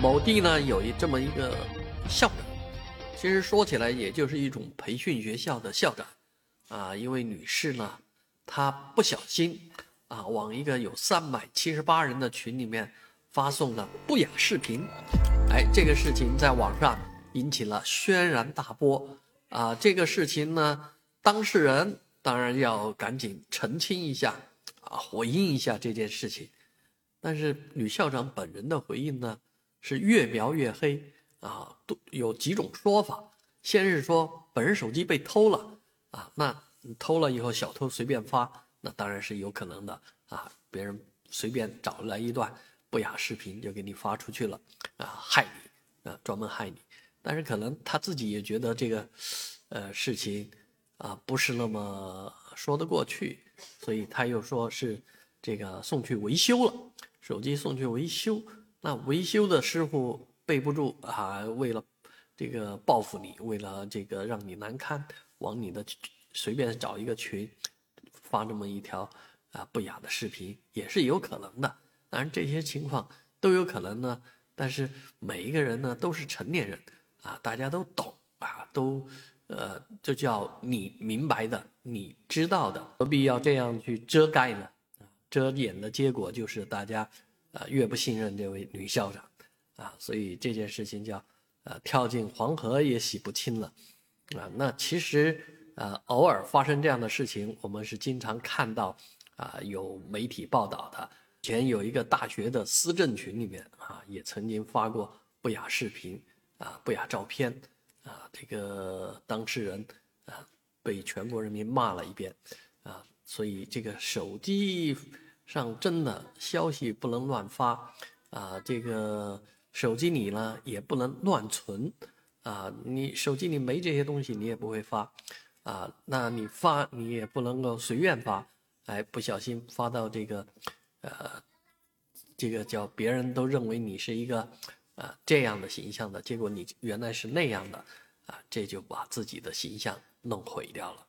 某地呢有一这么一个校长，其实说起来也就是一种培训学校的校长，啊，一位女士呢，她不小心啊往一个有三百七十八人的群里面发送了不雅视频，哎，这个事情在网上引起了轩然大波。啊，这个事情呢，当事人当然要赶紧澄清一下啊，回应一下这件事情，但是女校长本人的回应呢？是越描越黑啊，都有几种说法。先是说本人手机被偷了啊，那偷了以后小偷随便发，那当然是有可能的啊。别人随便找来一段不雅视频就给你发出去了啊，害你啊，专门害你。但是可能他自己也觉得这个呃事情啊不是那么说得过去，所以他又说是这个送去维修了，手机送去维修。那维修的师傅备不住啊，为了这个报复你，为了这个让你难堪，往你的随便找一个群发这么一条啊不雅的视频，也是有可能的。当然这些情况都有可能呢，但是每一个人呢都是成年人啊，大家都懂啊，都呃这叫你明白的，你知道的，何必要这样去遮盖呢？遮掩的结果就是大家。啊，越不信任这位女校长，啊，所以这件事情叫，呃，跳进黄河也洗不清了，啊，那其实，呃，偶尔发生这样的事情，我们是经常看到，啊，有媒体报道的。前有一个大学的思政群里面，啊，也曾经发过不雅视频，啊，不雅照片，啊，这个当事人，啊，被全国人民骂了一遍，啊，所以这个手机。上真的消息不能乱发，啊，这个手机里呢也不能乱存，啊，你手机里没这些东西你也不会发，啊，那你发你也不能够随便发，哎，不小心发到这个，呃，这个叫别人都认为你是一个，啊这样的形象的结果，你原来是那样的，啊，这就把自己的形象弄毁掉了。